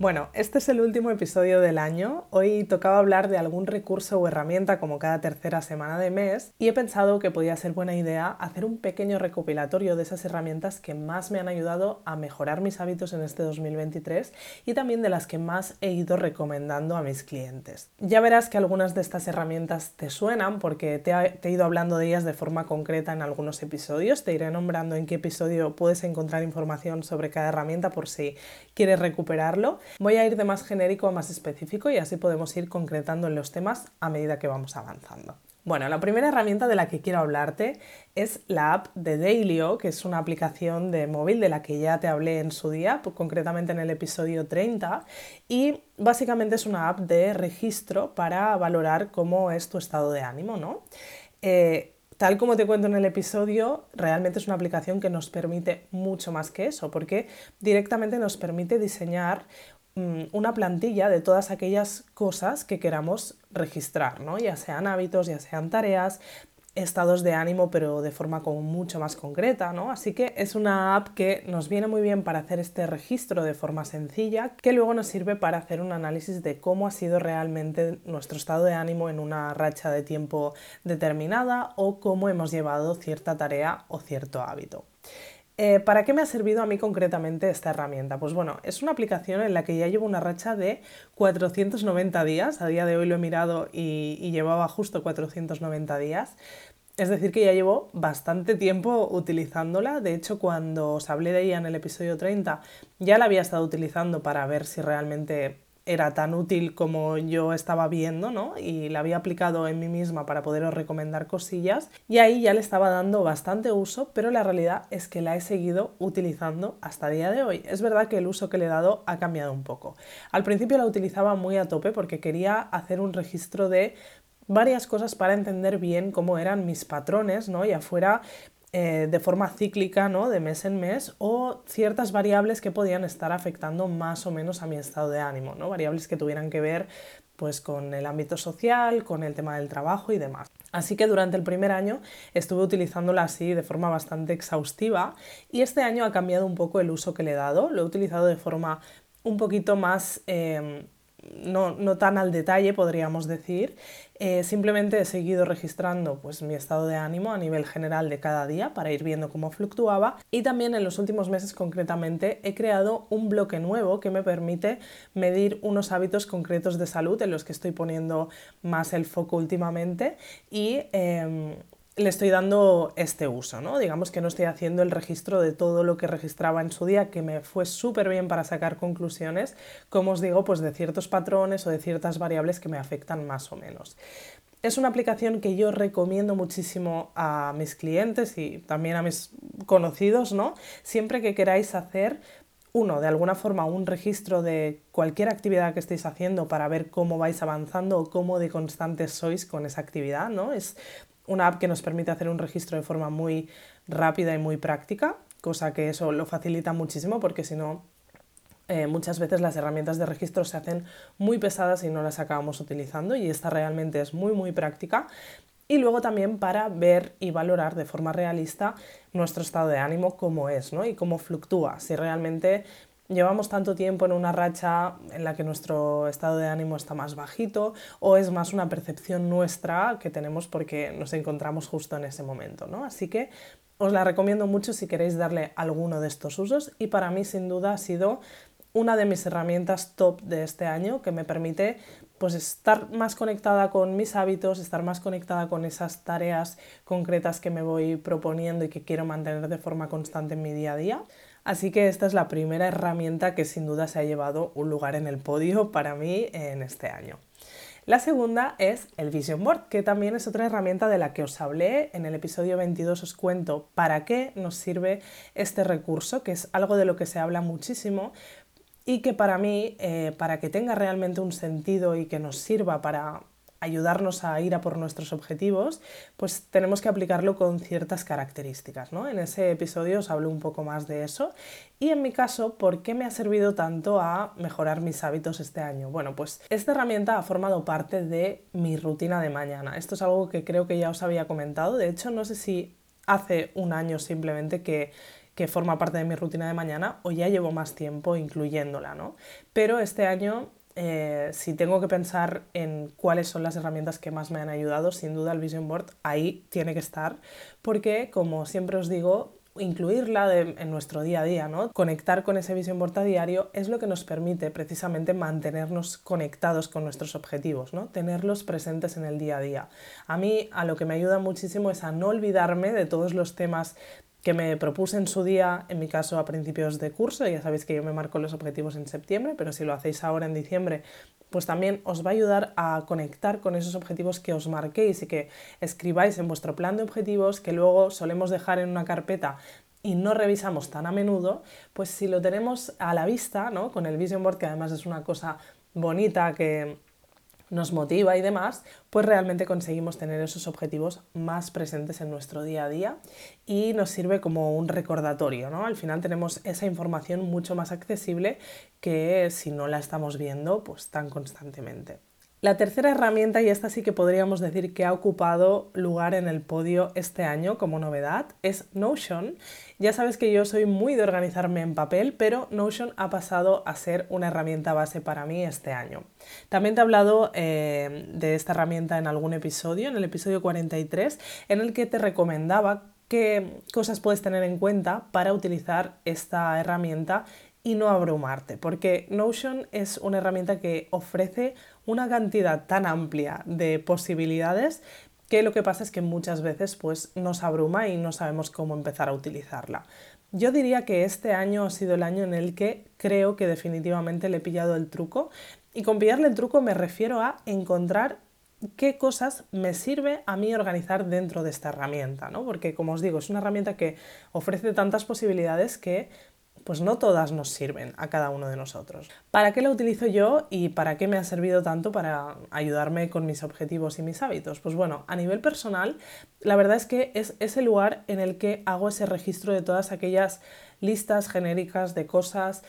Bueno, este es el último episodio del año. Hoy tocaba hablar de algún recurso o herramienta como cada tercera semana de mes y he pensado que podía ser buena idea hacer un pequeño recopilatorio de esas herramientas que más me han ayudado a mejorar mis hábitos en este 2023 y también de las que más he ido recomendando a mis clientes. Ya verás que algunas de estas herramientas te suenan porque te, he ido hablando de ellas de forma concreta en algunos episodios. Te iré nombrando en qué episodio puedes encontrar información sobre cada herramienta por si quieres recuperarlo. Voy a ir de más genérico a más específico y así podemos ir concretando en los temas a medida que vamos avanzando. Bueno, la primera herramienta de la que quiero hablarte es la app de Dailyo, que es una aplicación de móvil de la que ya te hablé en su día, concretamente en el episodio 30, y básicamente es una app de registro para valorar cómo es tu estado de ánimo, ¿no? Eh, Tal como te cuento en el episodio, realmente es una aplicación que nos permite mucho más que eso, porque directamente nos permite diseñar una plantilla de todas aquellas cosas que queramos registrar, ¿no? ya sean hábitos, ya sean tareas, estados de ánimo, pero de forma mucho más concreta, ¿no? Así que es una app que nos viene muy bien para hacer este registro de forma sencilla, que luego nos sirve para hacer un análisis de cómo ha sido realmente nuestro estado de ánimo en una racha de tiempo determinada o cómo hemos llevado cierta tarea o cierto hábito. Eh, ¿Para qué me ha servido a mí concretamente esta herramienta? Pues bueno, es una aplicación en la que ya llevo una racha de 490 días. A día de hoy lo he mirado y, llevaba justo 490 días. Es decir, que ya llevo bastante tiempo utilizándola. De hecho, cuando os hablé de ella en el episodio 30, ya la había estado utilizando para ver si realmente era tan útil como yo estaba viendo, ¿no? Y la había aplicado en mí misma para poderos recomendar cosillas y ahí ya le estaba dando bastante uso, pero la realidad es que la he seguido utilizando hasta el día de hoy. Es verdad que el uso que le he dado ha cambiado un poco. Al principio la utilizaba muy a tope porque quería hacer un registro de varias cosas para entender bien cómo eran mis patrones, ¿no? Y afuera eh, de forma cíclica, ¿no? de mes en mes, o ciertas variables que podían estar afectando más o menos a mi estado de ánimo, ¿no? variables que tuvieran que ver pues, con el ámbito social, con el tema del trabajo y demás. Así que durante el primer año estuve utilizándola así de forma bastante exhaustiva y este año ha cambiado un poco el uso que le he dado, lo he utilizado de forma un poquito más... Em, no, no, tan al detalle, podríamos decir. Eh, simplemente he seguido registrando pues, mi estado de ánimo a nivel general de cada día para ir viendo cómo fluctuaba y también en los últimos meses concretamente he creado un bloque nuevo que me permite medir unos hábitos concretos de salud en los que estoy poniendo más el foco últimamente y em, le estoy dando este uso, ¿no? Digamos que no estoy haciendo el registro de todo lo que registraba en su día, que me fue súper bien para sacar conclusiones, como os digo, pues de ciertos patrones o de ciertas variables que me afectan más o menos. Es una aplicación que yo recomiendo muchísimo a mis clientes y también a mis conocidos, ¿no? Siempre que queráis hacer uno, de alguna forma, un registro de cualquier actividad que estéis haciendo para ver cómo vais avanzando o cómo de constantes sois con esa actividad, ¿no? Es una app que nos permite hacer un registro de forma muy rápida y muy práctica, cosa que eso lo facilita muchísimo porque si no, eh, muchas veces las herramientas de registro se hacen muy pesadas y no las acabamos utilizando y esta realmente es muy muy práctica. Y luego también para ver y valorar de forma realista nuestro estado de ánimo, cómo es ¿no? y cómo fluctúa, si realmente llevamos tanto tiempo en una racha en la que nuestro estado de ánimo está más bajito o es más una percepción nuestra que tenemos porque nos encontramos justo en ese momento, ¿no? Así que os la recomiendo mucho si queréis darle alguno de estos usos y para mí sin duda ha sido una de mis herramientas top de este año que me permite pues estar más conectada con mis hábitos, estar más conectada con esas tareas concretas que me voy proponiendo y que quiero mantener de forma constante en mi día a día. Así que esta es la primera herramienta que sin duda se ha llevado un lugar en el podio para mí en este año. La segunda es el Vision Board, que también es otra herramienta de la que os hablé. En el episodio 22 os cuento para qué nos sirve este recurso, que es algo de lo que se habla muchísimo y que para mí, eh, para que tenga realmente un sentido y que nos sirva para ayudarnos a ir a por nuestros objetivos, pues tenemos que aplicarlo con ciertas características. ¿no? En ese episodio os hablo un poco más de eso. Y en mi caso, ¿por qué me ha servido tanto a mejorar mis hábitos este año? Bueno, pues esta herramienta ha formado parte de mi rutina de mañana. Esto es algo que creo que ya os había comentado. De hecho, no sé si hace un año simplemente que que forma parte de mi rutina de mañana o ya llevo más tiempo incluyéndola, ¿no? Pero este año eh, si tengo que pensar en cuáles son las herramientas que más me han ayudado, sin duda el Vision Board ahí tiene que estar, porque como siempre os digo, incluirla en nuestro día a día, ¿no? Conectar con ese Vision Board a diario es lo que nos permite precisamente mantenernos conectados con nuestros objetivos, ¿no? Tenerlos presentes en el día a día. A mí a lo que me ayuda muchísimo es a no olvidarme de todos los temas que me propuse en su día, en mi caso a principios de curso, ya sabéis que yo me marco los objetivos en septiembre, pero si lo hacéis ahora en diciembre, pues también os va a ayudar a conectar con esos objetivos que os marquéis y que escribáis en vuestro plan de objetivos, que luego solemos dejar en una carpeta y no revisamos tan a menudo, pues si lo tenemos a la vista, ¿no? Con el Vision Board, que además es una cosa bonita que nos motiva y demás, pues realmente conseguimos tener esos objetivos más presentes en nuestro día a día y nos sirve como un recordatorio, ¿no? Al final tenemos esa información mucho más accesible que si no la estamos viendo pues tan constantemente. La tercera herramienta, y esta sí que podríamos decir que ha ocupado lugar en el podio este año como novedad, es Notion. Ya sabes que yo soy muy de organizarme en papel, pero Notion ha pasado a ser una herramienta base para mí este año. También te he hablado eh, de esta herramienta en algún episodio, en el episodio 43, en el que te recomendaba qué cosas puedes tener en cuenta para utilizar esta herramienta y no abrumarte, porque Notion es una herramienta que ofrece una cantidad tan amplia de posibilidades que lo que pasa es que muchas veces pues, nos abruma y no sabemos cómo empezar a utilizarla. Yo diría que este año ha sido el año en el que creo que definitivamente le he pillado el truco y con pillarle el truco me refiero a encontrar qué cosas me sirve a mí organizar dentro de esta herramienta, ¿no? Porque como os digo, es una herramienta que ofrece tantas posibilidades que pues no todas nos sirven a cada uno de nosotros. ¿Para qué la utilizo yo y para qué me ha servido tanto para ayudarme con mis objetivos y mis hábitos? Pues bueno, a nivel personal, la verdad es que es ese lugar en el que hago ese registro de todas aquellas listas genéricas de cosas,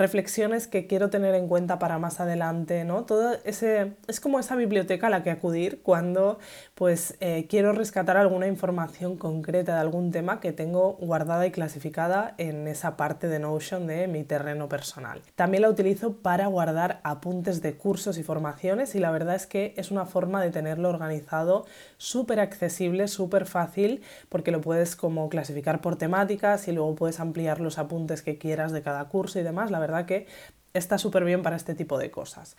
reflexiones que quiero tener en cuenta para más adelante, ¿no? Todo ese, es como esa biblioteca a la que acudir cuando pues eh, quiero rescatar alguna información concreta de algún tema que tengo guardada y clasificada en esa parte de Notion de mi terreno personal. También la utilizo para guardar apuntes de cursos y formaciones y la verdad es que es una forma de tenerlo organizado súper accesible, súper fácil, porque lo puedes como clasificar por temáticas y luego puedes ampliar los apuntes que quieras de cada curso y demás verdad que está súper bien para este tipo de cosas.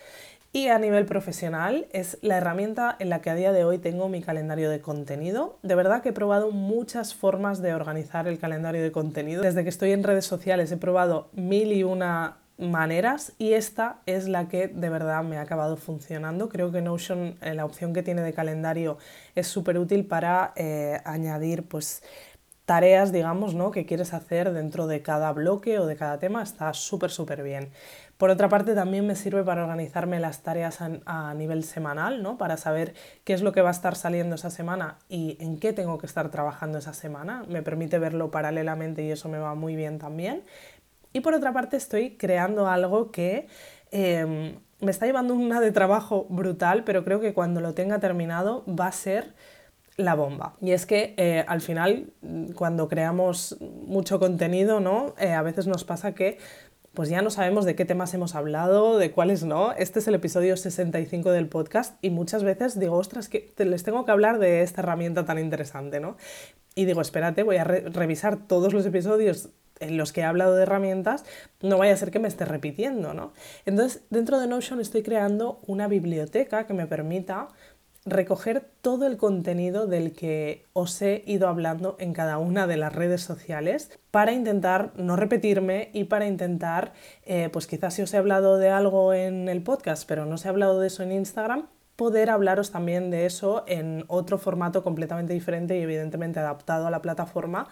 Y a nivel profesional es la herramienta en la que a día de hoy tengo mi calendario de contenido. De verdad que he probado muchas formas de organizar el calendario de contenido. Desde que estoy en redes sociales he probado mil y una maneras y esta es la que de verdad me ha acabado funcionando. Creo que Notion, eh, la opción que tiene de calendario es súper útil para eh, añadir pues tareas, digamos, ¿no? que quieres hacer dentro de cada bloque o de cada tema, está súper, súper bien. Por otra parte, también me sirve para organizarme las tareas a, nivel semanal, ¿no? para saber qué es lo que va a estar saliendo esa semana y en qué tengo que estar trabajando esa semana. Me permite verlo paralelamente y eso me va muy bien también. Y por otra parte, estoy creando algo que... Em, me está llevando una de trabajo brutal, pero creo que cuando lo tenga terminado va a ser la bomba. Y es que eh, al final, cuando creamos mucho contenido, ¿no? Eh, a veces nos pasa que pues ya no sabemos de qué temas hemos hablado, de cuáles no. Este es el episodio 65 del podcast y muchas veces digo, ostras, que les tengo que hablar de esta herramienta tan interesante, ¿no? Y digo, espérate, voy a revisar todos los episodios en los que he hablado de herramientas, no vaya a ser que me esté repitiendo, ¿no? Entonces, dentro de Notion estoy creando una biblioteca que me permita recoger todo el contenido del que os he ido hablando en cada una de las redes sociales para intentar no repetirme y para intentar, eh, pues quizás si os he hablado de algo en el podcast, pero no os he hablado de eso en Instagram, poder hablaros también de eso en otro formato completamente diferente y evidentemente adaptado a la plataforma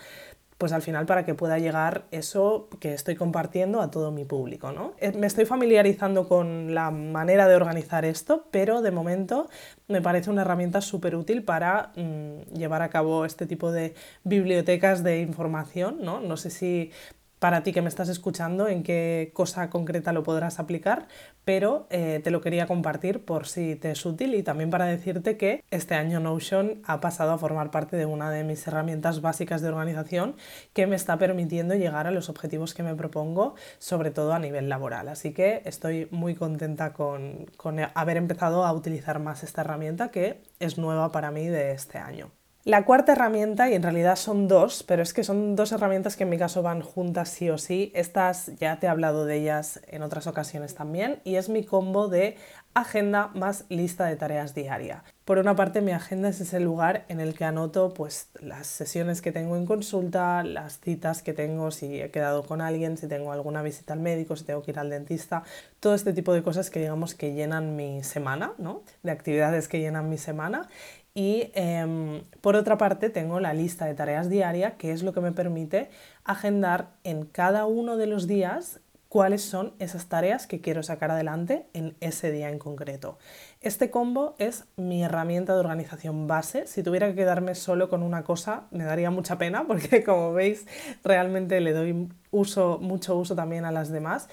pues al final para que pueda llegar eso que estoy compartiendo a todo mi público. ¿no? Eh, me estoy familiarizando con la manera de organizar esto, pero de momento me parece una herramienta súper útil para mm, llevar a cabo este tipo de bibliotecas de información. ¿no? no sé si para ti que me estás escuchando en qué cosa concreta lo podrás aplicar, pero eh, te lo quería compartir por si te es útil y también para decirte que este año Notion ha pasado a formar parte de una de mis herramientas básicas de organización que me está permitiendo llegar a los objetivos que me propongo, sobre todo a nivel laboral. Así que estoy muy contenta con, con haber empezado a utilizar más esta herramienta que es nueva para mí de este año. La cuarta herramienta, y en realidad son dos, pero es que son dos herramientas que en mi caso van juntas sí o sí. Estas ya te he hablado de ellas en otras ocasiones también, y es mi combo de agenda más lista de tareas diaria. Por una parte, mi agenda es ese lugar en el que anoto pues, las sesiones que tengo en consulta, las citas que tengo, si he quedado con alguien, si tengo alguna visita al médico, si tengo que ir al dentista, todo este tipo de cosas que digamos que llenan mi semana, ¿no? de actividades que llenan mi semana. Y em, por otra parte tengo la lista de tareas diaria, que es lo que me permite agendar en cada uno de los días cuáles son esas tareas que quiero sacar adelante en ese día en concreto. Este combo es mi herramienta de organización base. Si tuviera que quedarme solo con una cosa, me daría mucha pena porque como veis realmente le doy uso, mucho uso también a las demás,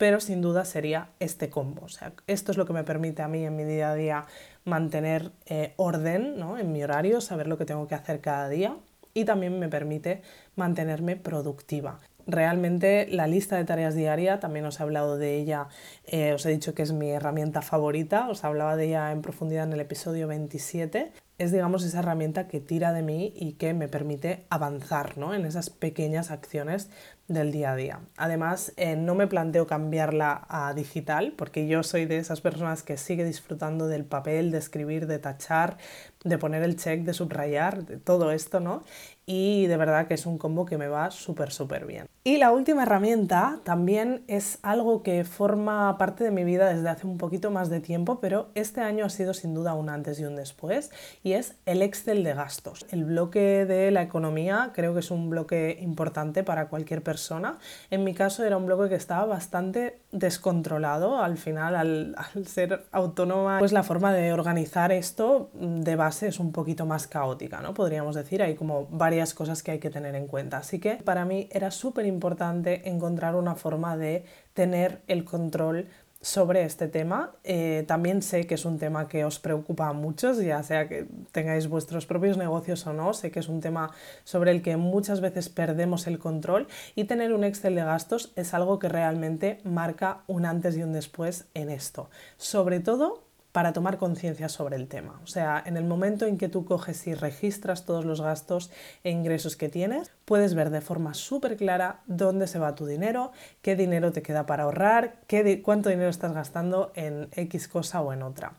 pero sin duda sería este combo. O sea, esto es lo que me permite a mí en mi día a día mantener eh, orden en mi horario, saber lo que tengo que hacer cada día y también me permite mantenerme productiva. Realmente la lista de tareas diaria, también os he hablado de ella, eh, os he dicho que es mi herramienta favorita, os hablaba de ella en profundidad en el episodio 27 es, digamos, esa herramienta que tira de mí y que me permite avanzar ¿no? en esas pequeñas acciones del día a día. Además, eh, no me planteo cambiarla a digital porque yo soy de esas personas que sigue disfrutando del papel, de escribir, de tachar, de poner el check, de subrayar, de todo esto, ¿no? Y de verdad que es un combo que me va súper, súper bien. Y la última herramienta también es algo que forma parte de mi vida desde hace un poquito más de tiempo, pero este año ha sido sin duda un antes y un después y es el Excel de gastos. El bloque de la economía creo que es un bloque importante para cualquier persona. En mi caso era un bloque que estaba bastante descontrolado. Al final, al, ser autónoma, pues la forma de organizar esto de es un poquito más caótica, ¿no? Podríamos decir, hay como varias cosas que hay que tener en cuenta. Así que para mí era súper importante encontrar una forma de tener el control sobre este tema. Eh, también sé que es un tema que os preocupa a muchos, ya sea que tengáis vuestros propios negocios o no. Sé que es un tema sobre el que muchas veces perdemos el control y tener un Excel de gastos es algo que realmente marca un antes y un después en esto. Sobre todo para tomar conciencia sobre el tema. O sea, en el momento en que tú coges y registras todos los gastos e ingresos que tienes, puedes ver de forma súper clara dónde se va tu dinero, qué dinero te queda para ahorrar, qué, cuánto dinero estás gastando en X cosa o en otra.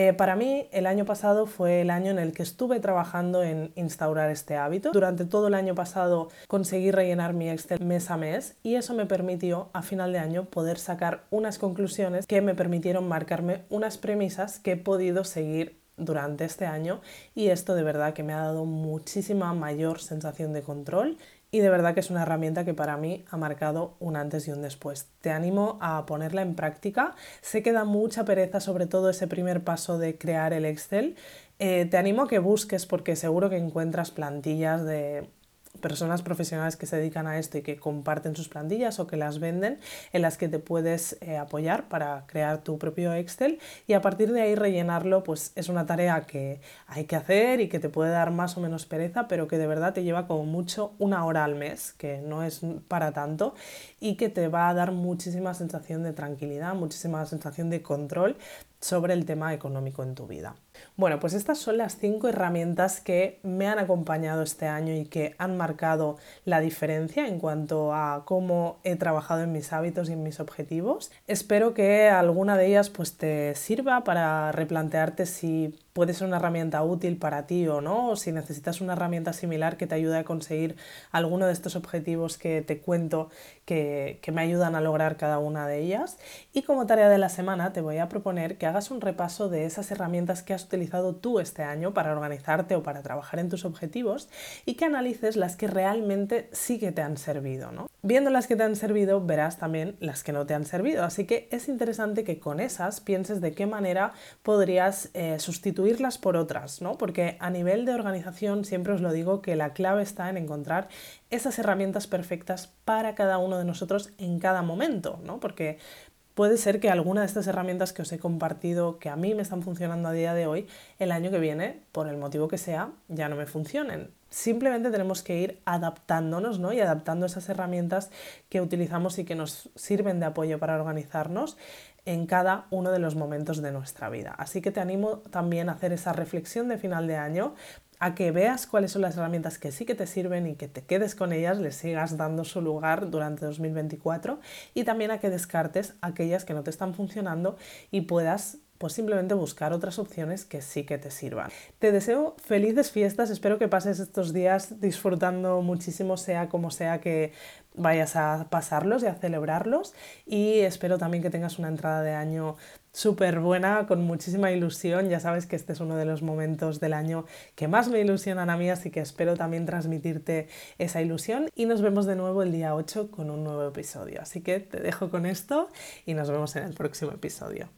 Eh, para mí, el año pasado fue el año en el que estuve trabajando en instaurar este hábito. Durante todo el año pasado conseguí rellenar mi Excel mes a mes y eso me permitió a final de año poder sacar unas conclusiones que me permitieron marcarme unas premisas que he podido seguir durante este año y esto de verdad que me ha dado muchísima mayor sensación de control y de verdad que es una herramienta que para mí ha marcado un antes y un después. Te animo a ponerla en práctica. Sé que da mucha pereza sobre todo ese primer paso de crear el Excel. Eh, te animo a que busques porque seguro que encuentras plantillas de personas profesionales que se dedican a esto y que comparten sus plantillas o que las venden, en las que te puedes eh, apoyar para crear tu propio Excel y a partir de ahí rellenarlo, pues es una tarea que hay que hacer y que te puede dar más o menos pereza, pero que de verdad te lleva como mucho una hora al mes, que no es para tanto y que te va a dar muchísima sensación de tranquilidad, muchísima sensación de control sobre el tema económico en tu vida. Bueno, pues estas son las cinco herramientas que me han acompañado este año y que han marcado la diferencia en cuanto a cómo he trabajado en mis hábitos y en mis objetivos. Espero que alguna de ellas pues te sirva para replantearte si puede ser una herramienta útil para ti o no, o si necesitas una herramienta similar que te ayude a conseguir alguno de estos objetivos que te cuento que, que me ayudan a lograr cada una de ellas. Y como tarea de la semana te voy a proponer que hagas un repaso de esas herramientas que has utilizado tú este año para organizarte o para trabajar en tus objetivos y que analices las que realmente sí que te han servido. ¿no? Viendo las que te han servido, verás también las que no te han servido. Así que es interesante que con esas pienses de qué manera podrías eh, sustituir por otras, ¿no? Porque a nivel de organización siempre os lo digo que la clave está en encontrar esas herramientas perfectas para cada uno de nosotros en cada momento, ¿no? Porque puede ser que alguna de estas herramientas que os he compartido, que a mí me están funcionando a día de hoy, el año que viene, por el motivo que sea, ya no me funcionen. Simplemente tenemos que ir adaptándonos ¿no? y adaptando esas herramientas que utilizamos y que nos sirven de apoyo para organizarnos en cada uno de los momentos de nuestra vida. Así que te animo también a hacer esa reflexión de final de año, a que veas cuáles son las herramientas que sí que te sirven y que te quedes con ellas, les sigas dando su lugar durante 2024 y también a que descartes aquellas que no te están funcionando y puedas pues simplemente buscar otras opciones que sí que te sirvan. Te deseo felices fiestas, espero que pases estos días disfrutando muchísimo, sea como sea que vayas a pasarlos y a celebrarlos y espero también que tengas una entrada de año súper buena, con muchísima ilusión. Ya sabes que este es uno de los momentos del año que más me ilusionan a mí, así que espero también transmitirte esa ilusión y nos vemos de nuevo el día 8 con un nuevo episodio. Así que te dejo con esto y nos vemos en el próximo episodio.